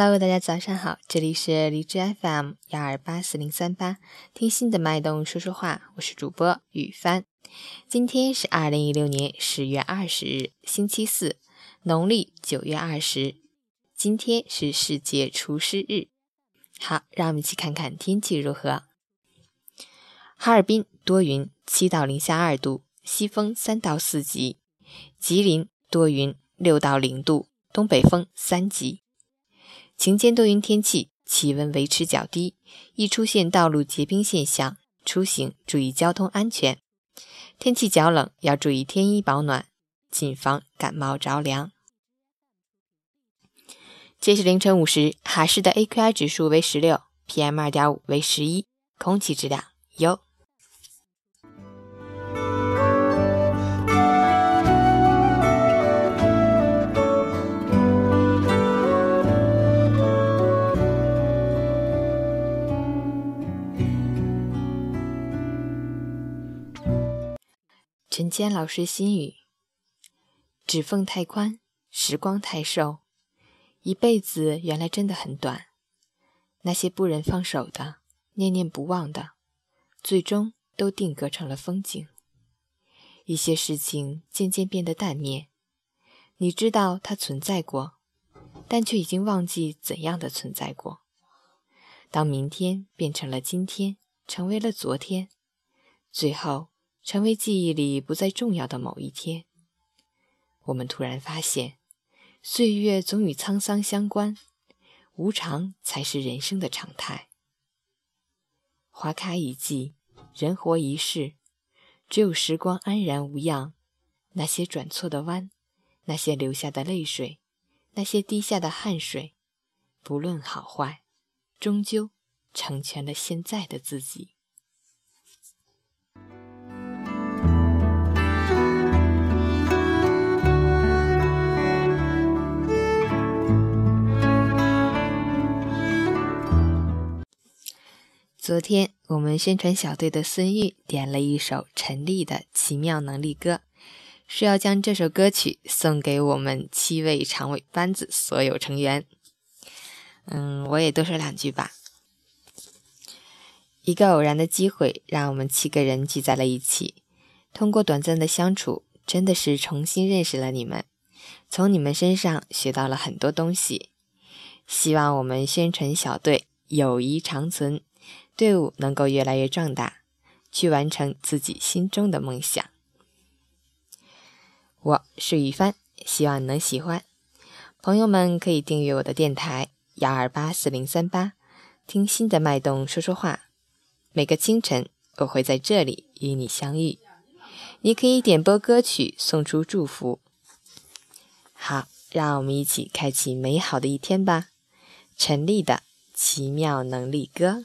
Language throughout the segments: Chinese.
Hello，大家早上好，这里是荔枝 FM 幺二八四零三八，听心的脉动说说话，我是主播雨帆。今天是二零一六年十月二十日，星期四，农历九月二十。今天是世界厨师日。好，让我们一起看看天气如何。哈尔滨多云，七到零下二度，西风三到四级；吉林多云，六到零度，东北风三级。晴间多云天气，气温维持较低，易出现道路结冰现象，出行注意交通安全。天气较冷，要注意添衣保暖，谨防感冒着凉。截止凌晨五时，哈市的 AQI 指数为十六，PM 二点五为十一，空气质量优。陈坚老师心语：指缝太宽，时光太瘦，一辈子原来真的很短。那些不忍放手的、念念不忘的，最终都定格成了风景。一些事情渐渐变得淡灭，你知道它存在过，但却已经忘记怎样的存在过。当明天变成了今天，成为了昨天，最后。成为记忆里不再重要的某一天，我们突然发现，岁月总与沧桑相关，无常才是人生的常态。花开一季，人活一世，只有时光安然无恙，那些转错的弯，那些流下的泪水，那些滴下的汗水，不论好坏，终究成全了现在的自己。昨天我们宣传小队的孙玉点了一首陈粒的《奇妙能力歌》，说要将这首歌曲送给我们七位常委班子所有成员。嗯，我也多说两句吧。一个偶然的机会，让我们七个人聚在了一起。通过短暂的相处，真的是重新认识了你们，从你们身上学到了很多东西。希望我们宣传小队友谊长存。队伍能够越来越壮大，去完成自己心中的梦想。我是雨帆，希望你能喜欢。朋友们可以订阅我的电台幺二八四零三八，听心的脉动说说话。每个清晨，我会在这里与你相遇。你可以点播歌曲，送出祝福。好，让我们一起开启美好的一天吧。陈丽的奇妙能力歌。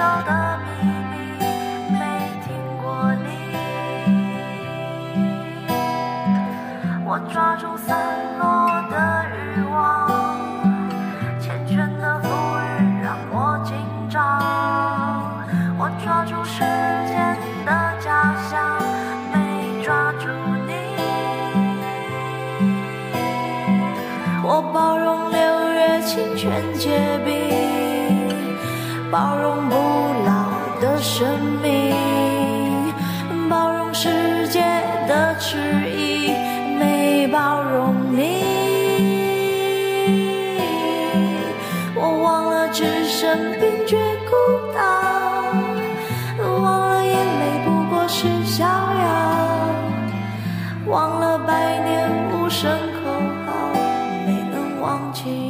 道的秘密没听过你我抓住散落的欲望缱绻的馥郁让我紧张我抓住时间的假象没抓住你我包容六月清泉结冰包容不老的生命，包容世界的迟疑，没包容你。我忘了置身冰绝孤岛，忘了眼泪不过是逍遥，忘了百年无声口号，没能忘记